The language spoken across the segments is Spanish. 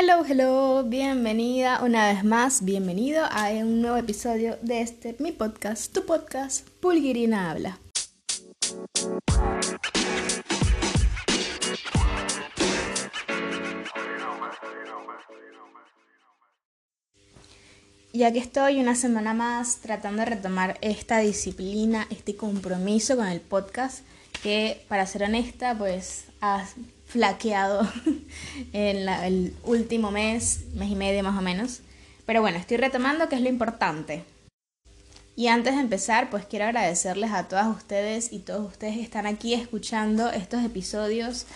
Hello, hello, bienvenida una vez más, bienvenido a un nuevo episodio de este, mi podcast, tu podcast, Pulguirina Habla. Ya que estoy una semana más tratando de retomar esta disciplina, este compromiso con el podcast, que para ser honesta, pues flaqueado en el último mes, mes y medio más o menos. Pero bueno, estoy retomando que es lo importante. Y antes de empezar, pues quiero agradecerles a todas ustedes y todos ustedes que están aquí escuchando estos episodios,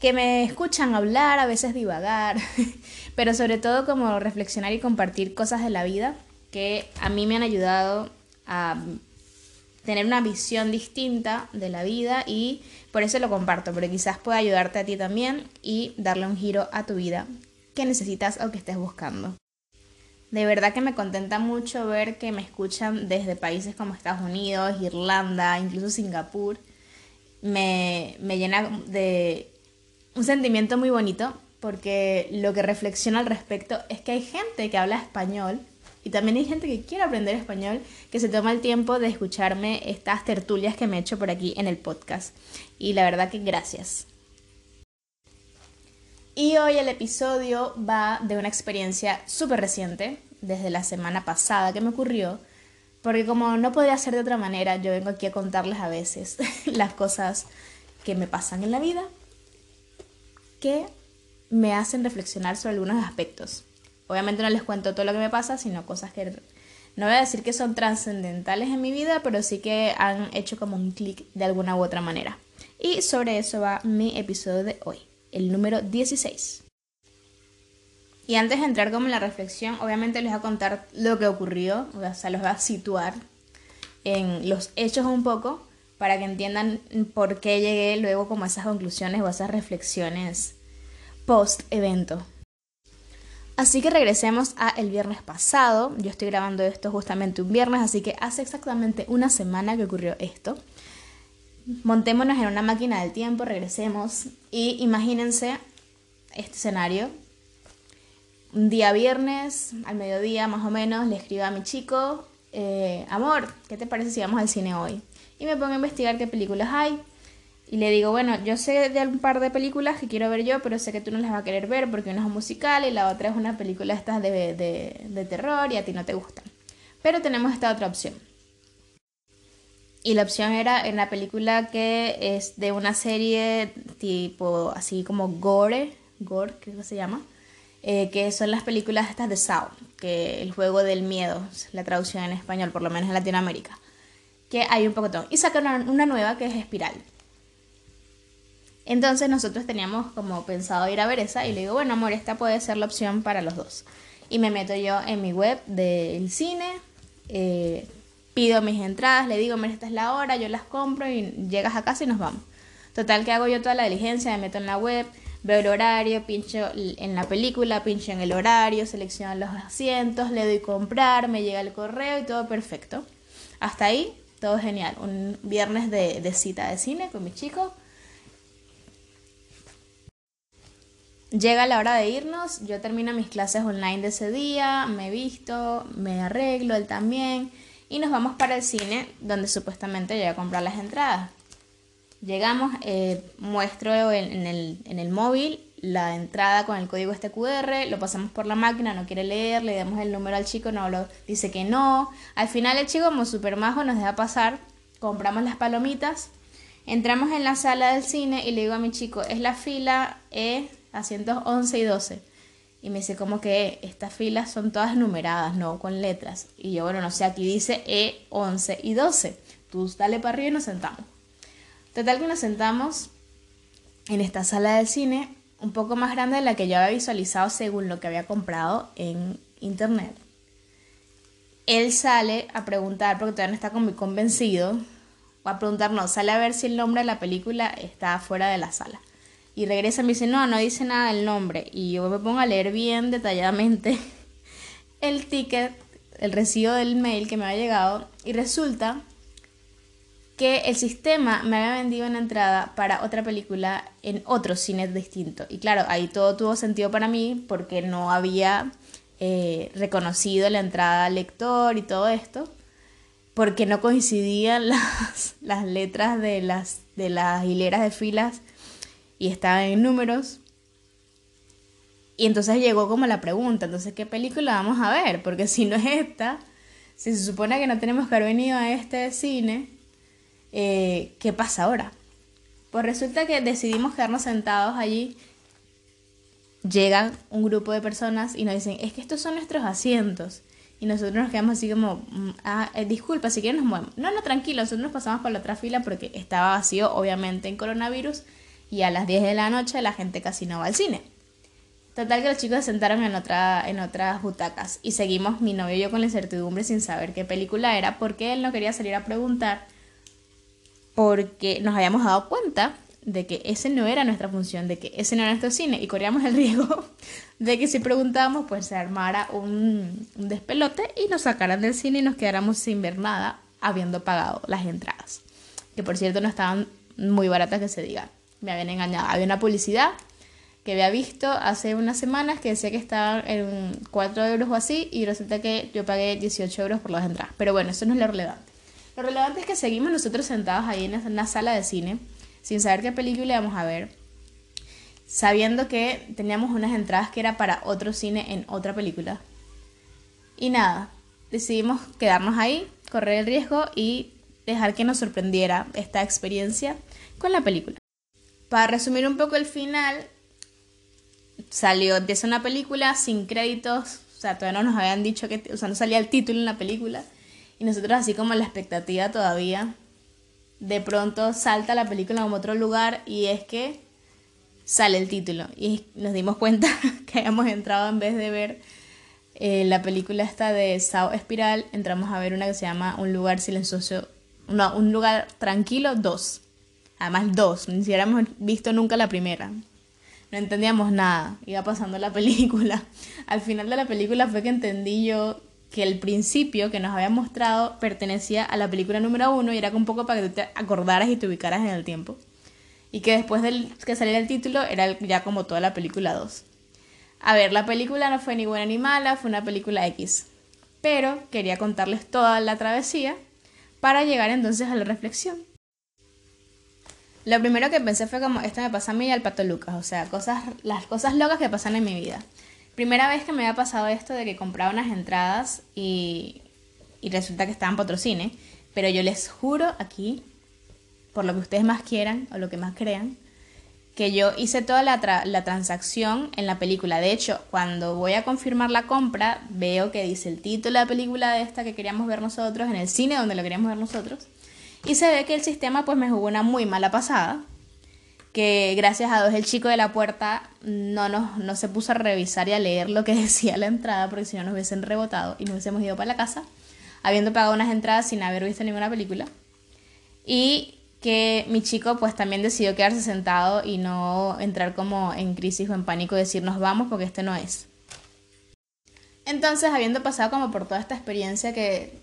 que me escuchan hablar, a veces divagar, pero sobre todo como reflexionar y compartir cosas de la vida que a mí me han ayudado a tener una visión distinta de la vida y por eso lo comparto, porque quizás pueda ayudarte a ti también y darle un giro a tu vida que necesitas o que estés buscando. De verdad que me contenta mucho ver que me escuchan desde países como Estados Unidos, Irlanda, incluso Singapur. Me, me llena de un sentimiento muy bonito porque lo que reflexiono al respecto es que hay gente que habla español y también hay gente que quiere aprender español, que se toma el tiempo de escucharme estas tertulias que me he hecho por aquí en el podcast. Y la verdad que gracias. Y hoy el episodio va de una experiencia súper reciente, desde la semana pasada que me ocurrió, porque como no podía ser de otra manera, yo vengo aquí a contarles a veces las cosas que me pasan en la vida, que me hacen reflexionar sobre algunos aspectos. Obviamente no les cuento todo lo que me pasa, sino cosas que no voy a decir que son trascendentales en mi vida, pero sí que han hecho como un clic de alguna u otra manera. Y sobre eso va mi episodio de hoy, el número 16. Y antes de entrar como en la reflexión, obviamente les voy a contar lo que ocurrió, o sea, los voy a situar en los hechos un poco para que entiendan por qué llegué luego como a esas conclusiones o a esas reflexiones post evento. Así que regresemos a el viernes pasado. Yo estoy grabando esto justamente un viernes, así que hace exactamente una semana que ocurrió esto. Montémonos en una máquina del tiempo, regresemos y imagínense este escenario. Un día viernes, al mediodía más o menos, le escribo a mi chico, eh, amor, ¿qué te parece si vamos al cine hoy? Y me pongo a investigar qué películas hay y le digo, bueno, yo sé de un par de películas que quiero ver yo, pero sé que tú no las vas a querer ver porque una es un musical y la otra es una película estas de, de, de terror y a ti no te gustan. Pero tenemos esta otra opción. Y la opción era en la película que es de una serie tipo así como Gore, Gore creo que se llama, eh, que son las películas estas de Saw, que el juego del miedo, la traducción en español, por lo menos en Latinoamérica, que hay un poco todo. Y sacaron una nueva que es Espiral entonces nosotros teníamos como pensado ir a ver y le digo, bueno amor, esta puede ser la opción para los dos. Y me meto yo en mi web del cine, eh, pido mis entradas, le digo, mira, esta es la hora, yo las compro y llegas a casa y nos vamos. Total que hago yo toda la diligencia, me meto en la web, veo el horario, pincho en la película, pincho en el horario, selecciono los asientos, le doy comprar, me llega el correo y todo perfecto. Hasta ahí, todo genial. Un viernes de, de cita de cine con mis chicos Llega la hora de irnos, yo termino mis clases online de ese día, me visto, me arreglo, él también, y nos vamos para el cine donde supuestamente voy a comprar las entradas. Llegamos, eh, muestro en, el, en, el, móvil la entrada con el código este lo pasamos por la máquina, no quiere leer, le damos el número al chico, no lo dice que no. Al final el chico como super majo nos deja pasar, compramos las palomitas, entramos en la sala del cine y le digo a mi chico, es la fila E asientos 11 y 12. Y me dice como que estas filas son todas numeradas, no con letras. Y yo, bueno, no sé, aquí dice E, 11 y 12. Tú dale para arriba y nos sentamos. Total que nos sentamos en esta sala del cine, un poco más grande de la que yo había visualizado según lo que había comprado en internet. Él sale a preguntar, porque todavía no está muy convencido, o a preguntar, no, sale a ver si el nombre de la película está fuera de la sala. Y regresa y me dice, no, no dice nada del nombre. Y yo me pongo a leer bien detalladamente el ticket, el recibo del mail que me ha llegado. Y resulta que el sistema me había vendido una entrada para otra película en otro cine distinto. Y claro, ahí todo tuvo sentido para mí porque no había eh, reconocido la entrada al lector y todo esto, porque no coincidían las, las letras de las, de las hileras de filas y estaban en números. Y entonces llegó como la pregunta, entonces, ¿qué película vamos a ver? Porque si no es esta, si se supone que no tenemos que haber venido a este cine, eh, ¿qué pasa ahora? Pues resulta que decidimos quedarnos sentados allí. Llegan un grupo de personas y nos dicen, es que estos son nuestros asientos. Y nosotros nos quedamos así como, mm, ah, eh, disculpa, si quieren nos movemos. No, no, tranquilo, nosotros nos pasamos por la otra fila porque estaba vacío, obviamente, en coronavirus. Y a las 10 de la noche la gente casi no va al cine. Total que los chicos se sentaron en, otra, en otras butacas y seguimos mi novio y yo con la incertidumbre sin saber qué película era porque él no quería salir a preguntar porque nos habíamos dado cuenta de que ese no era nuestra función, de que ese no era nuestro cine y corríamos el riesgo de que si preguntábamos pues se armara un, un despelote y nos sacaran del cine y nos quedáramos sin ver nada habiendo pagado las entradas, que por cierto no estaban muy baratas que se diga, me habían engañado, había una publicidad que había visto hace unas semanas que decía que estaban en 4 euros o así y resulta que yo pagué 18 euros por las entradas, pero bueno, eso no es lo relevante. Lo relevante es que seguimos nosotros sentados ahí en una sala de cine, sin saber qué película íbamos a ver, sabiendo que teníamos unas entradas que era para otro cine en otra película. Y nada, decidimos quedarnos ahí, correr el riesgo y dejar que nos sorprendiera esta experiencia con la película. Para resumir un poco el final, salió, empieza una película sin créditos, o sea, todavía no nos habían dicho que, o sea, no salía el título en la película y nosotros así como la expectativa todavía, de pronto salta la película a otro lugar y es que sale el título. Y nos dimos cuenta que habíamos entrado en vez de ver eh, la película esta de Sao Espiral, entramos a ver una que se llama Un lugar silencioso, no, Un lugar tranquilo 2. Además dos, ni siquiera hemos visto nunca la primera. No entendíamos nada, iba pasando la película. Al final de la película fue que entendí yo que el principio que nos había mostrado pertenecía a la película número uno y era un poco para que te acordaras y te ubicaras en el tiempo. Y que después de que saliera el título era ya como toda la película 2. A ver, la película no fue ni buena ni mala, fue una película X. Pero quería contarles toda la travesía para llegar entonces a la reflexión. Lo primero que pensé fue como, esto me pasa a mí y al pato Lucas, o sea, cosas, las cosas locas que pasan en mi vida. Primera vez que me había pasado esto de que compraba unas entradas y, y resulta que estaban patrocine, pero yo les juro aquí, por lo que ustedes más quieran o lo que más crean, que yo hice toda la, la, transacción en la película. De hecho, cuando voy a confirmar la compra, veo que dice el título de la película de esta que queríamos ver nosotros, en el cine donde lo queríamos ver nosotros. Y se ve que el sistema pues me jugó una muy mala pasada que gracias a Dios el chico de la puerta no, nos, no se puso a revisar y a leer lo que decía la entrada, porque si no nos hubiesen rebotado y nos hubiésemos ido para la casa, habiendo pagado unas entradas sin haber visto ninguna película. Y que mi chico pues también decidió quedarse sentado y no entrar como en crisis o en pánico y decir nos vamos porque este no es. Entonces, habiendo pasado como por toda esta experiencia que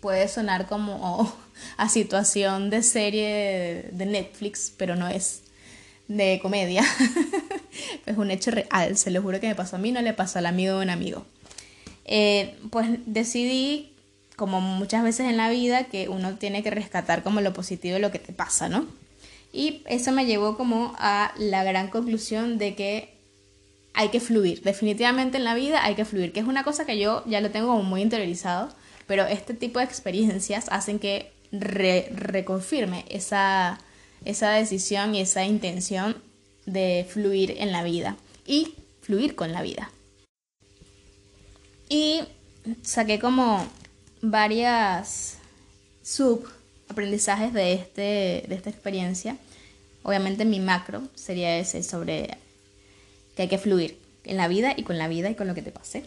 puede sonar como a situación de serie de Netflix, pero no es de comedia. es un hecho real, se lo juro que me pasó a mí, no le pasó al amigo de un amigo. Eh, pues decidí, como muchas veces en la vida, que uno tiene que rescatar como lo positivo de lo que te pasa, ¿no? Y eso me llevó como a la gran conclusión de que hay que fluir. Definitivamente en la vida hay que fluir, que es una cosa que yo ya lo tengo como muy interiorizado, pero este tipo de experiencias hacen que reconfirme esa esa decisión y esa intención de fluir en la vida y fluir con la vida. Y saqué como varias sub aprendizajes de, este, de esta experiencia. Obviamente mi macro sería ese sobre que hay que fluir en la vida y con la vida y con lo que te pase.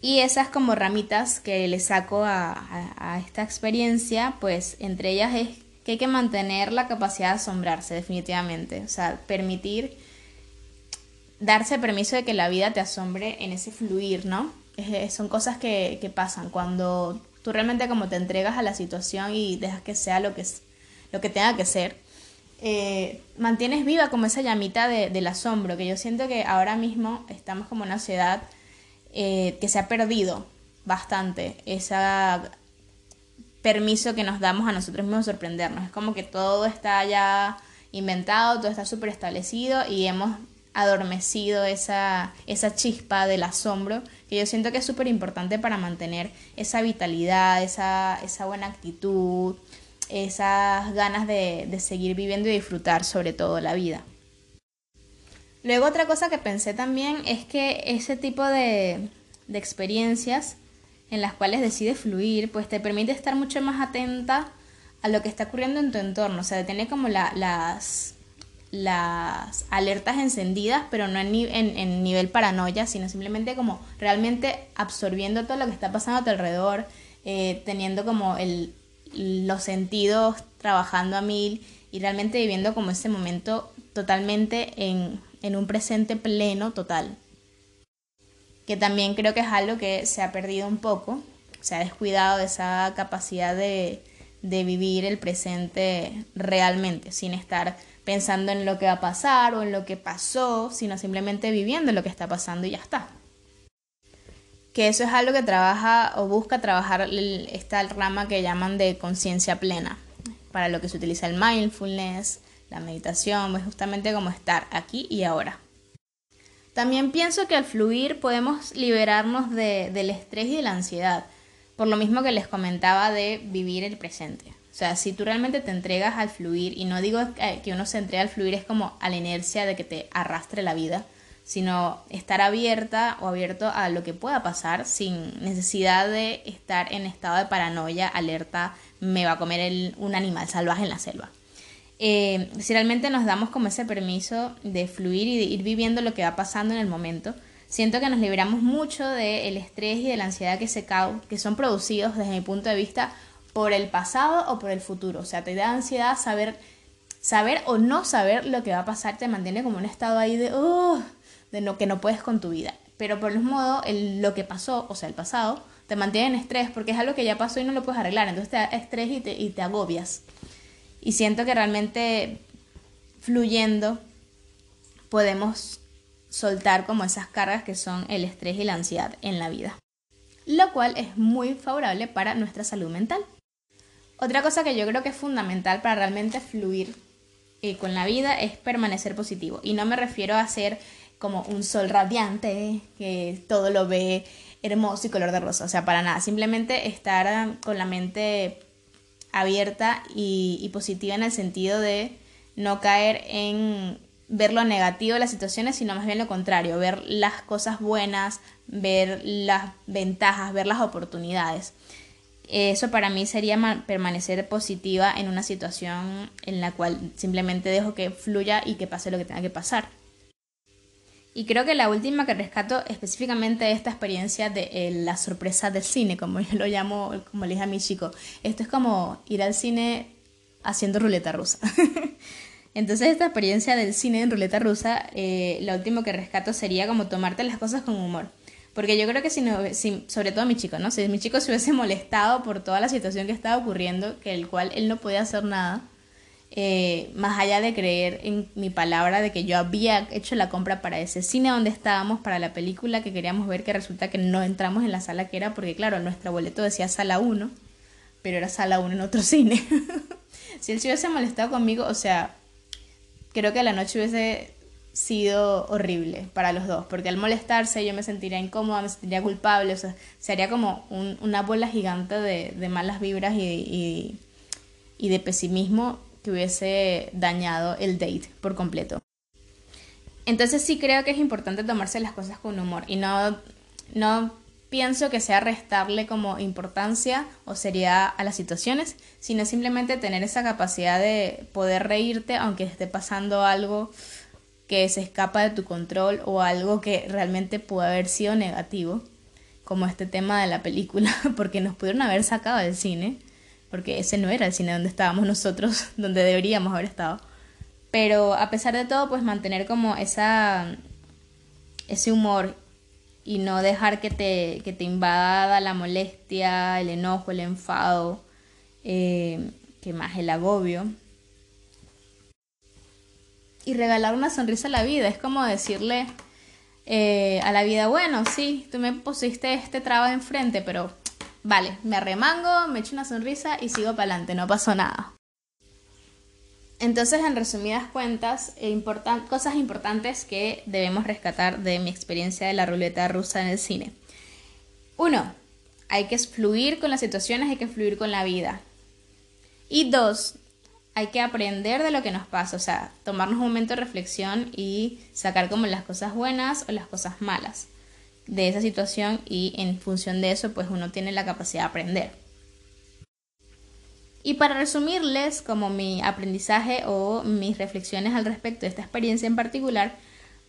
Y esas como ramitas que le saco a, esta experiencia, pues entre ellas es que hay que mantener la capacidad de asombrarse definitivamente, o sea, permitir, darse permiso de que la vida te asombre en ese fluir, ¿no? son cosas que, pasan cuando tú realmente como te entregas a la situación y dejas que sea lo que, lo que tenga que ser, eh, mantienes viva como esa llamita de, del asombro, que yo siento que ahora mismo estamos como una sociedad eh, que se ha perdido bastante ese permiso que nos damos a nosotros mismos de sorprendernos. Es como que todo está ya inventado, todo está súper establecido y hemos adormecido esa, esa chispa del asombro que yo siento que es súper importante para mantener esa vitalidad, esa, esa buena actitud, esas ganas de, seguir viviendo y disfrutar sobre todo la vida. Luego otra cosa que pensé también es que ese tipo de, de experiencias en las cuales decides fluir, pues te permite estar mucho más atenta a lo que está ocurriendo en tu entorno, o sea, tener como las, alertas encendidas, pero no en, en, nivel paranoia, sino simplemente como realmente absorbiendo todo lo que está pasando a tu alrededor, eh, teniendo como el, los sentidos trabajando a mil y realmente viviendo como ese momento totalmente en, en un presente pleno total. Que también creo que es algo que se ha perdido un poco, se ha descuidado de esa capacidad de, de vivir el presente realmente, sin estar pensando en lo que va a pasar o en lo que pasó, sino simplemente viviendo lo que está pasando y ya está que eso es algo que trabaja o busca trabajar esta rama que llaman de conciencia plena, para lo que se utiliza el mindfulness, la meditación, es justamente como estar aquí y ahora. También pienso que al fluir podemos liberarnos del estrés y de la ansiedad, por lo mismo que les comentaba de vivir el presente. O sea, si tú realmente te entregas al fluir, y no digo que uno se entrega al fluir es como a la inercia de que te arrastre la vida, sino estar abierta o abierto a lo que pueda pasar sin necesidad de estar en estado de paranoia, alerta, me va a comer un animal salvaje en la selva. Eh, si realmente nos damos como ese permiso de fluir y de ir viviendo lo que va pasando en el momento, siento que nos liberamos mucho del estrés y de la ansiedad que, se que son producidos desde mi punto de vista por el pasado o por el futuro. O sea, te da ansiedad saber, saber o no saber lo que va a pasar, te mantiene como un estado ahí de, oh, de lo que no puedes con tu vida. Pero por el modo, lo que pasó, o sea, el pasado, te mantiene en estrés porque es algo que ya pasó y no lo puedes arreglar. Entonces te da estrés y te, y te agobias. Y siento que realmente fluyendo podemos soltar como esas cargas que son el estrés y la ansiedad en la vida. Lo cual es muy favorable para nuestra salud mental. Otra cosa que yo creo que es fundamental para realmente fluir eh, con la vida es permanecer positivo. Y no me refiero a ser como un sol radiante, que todo lo ve hermoso y color de rosa. O sea, para nada. Simplemente estar con la mente abierta y, positiva en el sentido de no caer en ver lo negativo de las situaciones, sino más bien lo contrario, ver las cosas buenas, ver las ventajas, ver las oportunidades. Eso para mí sería permanecer positiva en una situación en la cual simplemente dejo que fluya y que pase lo que tenga que pasar. Y creo que la última que rescato específicamente esta experiencia de eh, la sorpresa del cine, como yo lo llamo, como le dije a mi chico. Esto es como ir al cine haciendo ruleta rusa. Entonces esta experiencia del cine en ruleta rusa, eh, lo último que rescato sería como tomarte las cosas con humor. Porque yo creo que si, no, sobre todo mi chico, ¿no? Si mi chico se hubiese molestado por toda la situación que estaba ocurriendo, que el cual él no podía hacer nada, eh, más allá de creer en mi palabra de que yo había hecho la compra para ese cine donde estábamos, para la película que queríamos ver, que resulta que no entramos en la sala que era, porque claro, nuestro boleto decía sala 1, pero era sala 1 en otro cine. si él se hubiese molestado conmigo, o sea, creo que la noche hubiese sido horrible para los dos, porque al molestarse yo me sentiría incómoda, me sentiría culpable, o sea, sería como una bola gigante de, malas vibras y de pesimismo que hubiese dañado el date por completo. Entonces sí creo que es importante tomarse las cosas con humor y no, no pienso que sea restarle como importancia o seriedad a las situaciones, sino simplemente tener esa capacidad de poder reírte aunque esté pasando algo que se escapa de tu control o algo que realmente puede haber sido negativo, como este tema de la película, porque nos pudieron haber sacado del cine porque ese no era el cine donde estábamos nosotros, donde deberíamos haber estado. Pero a pesar de todo, pues mantener como esa, ese humor y no dejar que te, que te invada la molestia, el enojo, el enfado, eh, que más el agobio. Y regalar una sonrisa a la vida, es como decirle eh, a la vida, bueno, sí, tú me pusiste este traba enfrente, pero vale, me arremango, me echo una sonrisa y sigo para adelante, no pasó nada. Entonces, en resumidas cuentas, eh, cosas importantes que debemos rescatar de mi experiencia de la ruleta rusa en el cine. Uno, hay que fluir con las situaciones, hay que fluir con la vida. Y dos, hay que aprender de lo que nos pasa, o sea, tomarnos un momento de reflexión y sacar como las cosas buenas o las cosas malas de esa situación y en función de eso, pues uno tiene la capacidad de aprender. Y para resumirles como mi aprendizaje o mis reflexiones al respecto de esta experiencia en particular,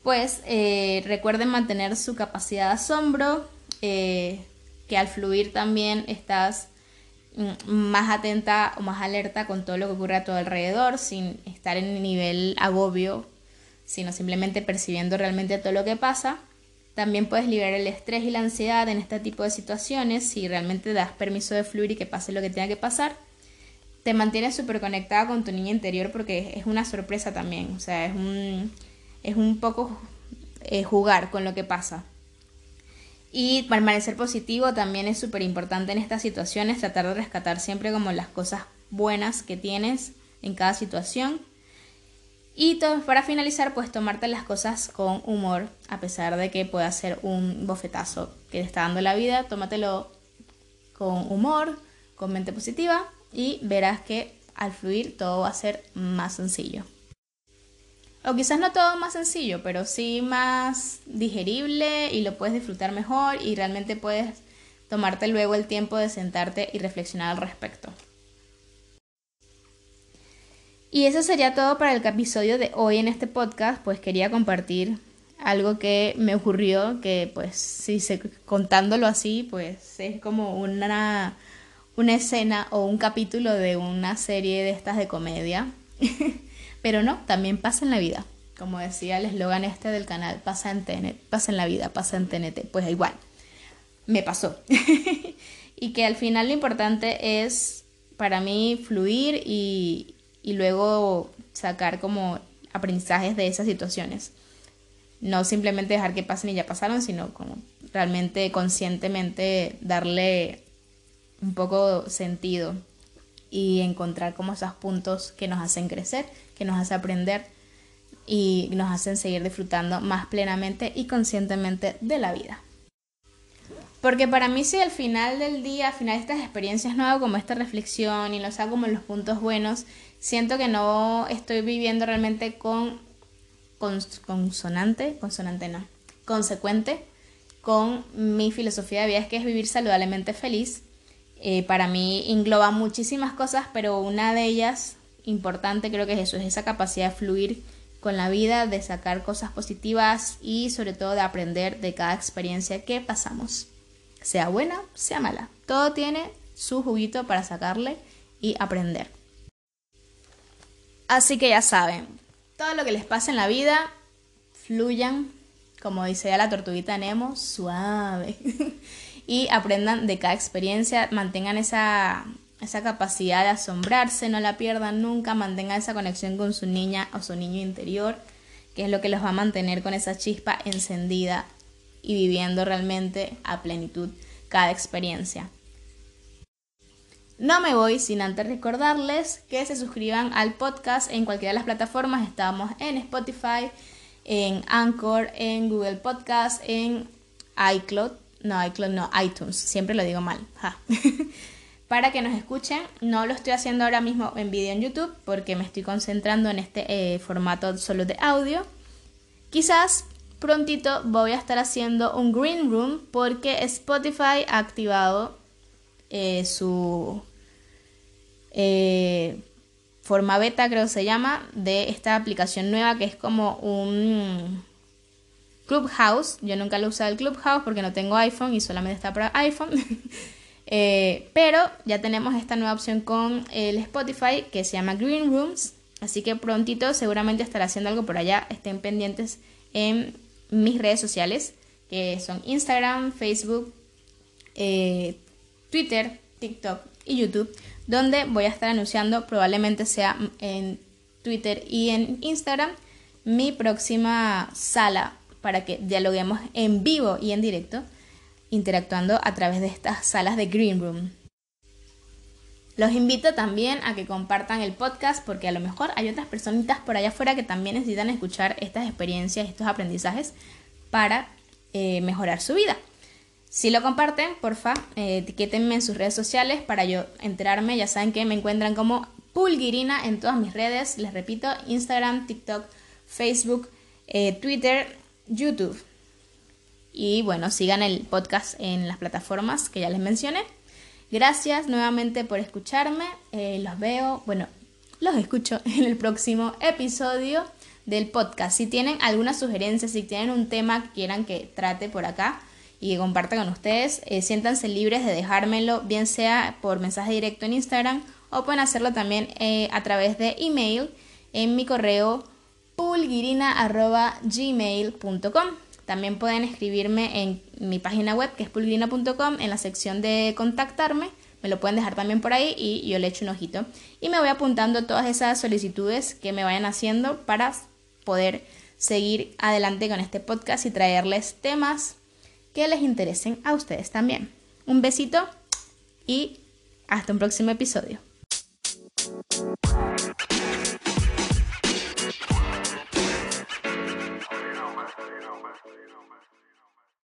pues eh, recuerden mantener su capacidad de asombro, eh, que al fluir también estás mm, más atenta o más alerta con todo lo que ocurre a tu alrededor, sin estar en el nivel agobio, sino simplemente percibiendo realmente todo lo que pasa. También puedes liberar el estrés y la ansiedad en este tipo de situaciones si realmente das permiso de fluir y que pase lo que tenga que pasar te mantienes súper conectada con tu niña interior porque es una sorpresa también, o sea, es un, es un poco eh, jugar con lo que pasa. Y permanecer positivo también es súper importante en estas situaciones, tratar de rescatar siempre como las cosas buenas que tienes en cada situación. Y para finalizar, pues tomarte las cosas con humor, a pesar de que pueda ser un bofetazo que te está dando la vida, tómatelo con humor, con mente positiva y verás que al fluir todo va a ser más sencillo. O quizás no todo más sencillo, pero sí más digerible y lo puedes disfrutar mejor y realmente puedes tomarte luego el tiempo de sentarte y reflexionar al respecto. Y eso sería todo para el episodio de hoy en este podcast, pues quería compartir algo que me ocurrió, que pues si se, contándolo así, pues es como una una escena o un capítulo de una serie de estas de comedia. Pero no, también pasa en la vida. Como decía el eslogan este del canal, pasa en TNT, pasa en la vida, pasa en TNT. Pues igual, me pasó. y que al final lo importante es para mí fluir y, y luego sacar como aprendizajes de esas situaciones. No simplemente dejar que pasen y ya pasaron, sino como realmente conscientemente darle un poco sentido y encontrar como esos puntos que nos hacen crecer, que nos hacen aprender y nos hacen seguir disfrutando más plenamente y conscientemente de la vida. Porque para mí si al final del día, al final de estas experiencias no hago como esta reflexión y los hago como los puntos buenos, siento que no estoy viviendo realmente con, con consonante, consonante no, consecuente con mi filosofía de vida, que es vivir saludablemente feliz eh, para mí engloba muchísimas cosas, pero una de ellas importante creo que es eso, es esa capacidad de fluir con la vida, de sacar cosas positivas y sobre todo de aprender de cada experiencia que pasamos, sea buena, sea mala. Todo tiene su juguito para sacarle y aprender. Así que ya saben, todo lo que les pasa en la vida, fluyan, como dice ya la tortuguita Nemo, suave. y aprendan de cada experiencia, mantengan esa, esa capacidad de asombrarse, no la pierdan nunca, mantengan esa conexión con su niña o su niño interior, que es lo que los va a mantener con esa chispa encendida y viviendo realmente a plenitud cada experiencia. No me voy sin antes recordarles que se suscriban al podcast en cualquiera de las plataformas. Estamos en Spotify, en Anchor, en Google Podcast, en iCloud no, iCloud no, iTunes, siempre lo digo mal. Para que nos escuchen, no lo estoy haciendo ahora mismo en vídeo en YouTube porque me estoy concentrando en este eh, formato solo de audio. Quizás prontito voy a estar haciendo un green room porque Spotify ha activado eh, su eh, forma beta, creo que se llama, de esta aplicación nueva que es como un Clubhouse. Yo nunca lo he usado el Clubhouse porque no tengo iPhone y solamente está para iPhone. Eh, pero ya tenemos esta nueva opción con el Spotify que se llama Green Rooms. Así que prontito seguramente estaré haciendo algo por allá. Estén pendientes en mis redes sociales que son Instagram, Facebook, eh, Twitter, TikTok y YouTube, donde voy a estar anunciando, probablemente sea en Twitter y en Instagram, mi próxima sala para que dialoguemos en vivo y en directo, interactuando a través de estas salas de Green Room. Los invito también a que compartan el podcast porque a lo mejor hay otras personitas por allá afuera que también necesitan escuchar estas experiencias, estos aprendizajes para eh, mejorar su vida. Si lo comparten, porfa, eh, etiquétenme en sus redes sociales para yo enterarme. Ya saben que me encuentran como Pulguirina en todas mis redes. Les repito, Instagram, TikTok, Facebook, eh, Twitter, YouTube. Y bueno, sigan el podcast en las plataformas que ya les mencioné. Gracias nuevamente por escucharme. Eh, los veo, bueno, los escucho en el próximo episodio del podcast. Si tienen alguna sugerencia, si tienen un tema que quieran que trate por acá y que comparta con ustedes, eh, siéntanse libres de dejármelo, bien sea por mensaje directo en Instagram o pueden hacerlo también eh, a través de email en mi correo pulguirina.gmail.com. También pueden escribirme en mi página web que es pulgrina.com en la sección de contactarme. Me lo pueden dejar también por ahí y yo le echo un ojito. Y me voy apuntando todas esas solicitudes que me vayan haciendo para poder seguir adelante con este podcast y traerles temas que les interesen a ustedes también. Un besito y hasta un próximo episodio.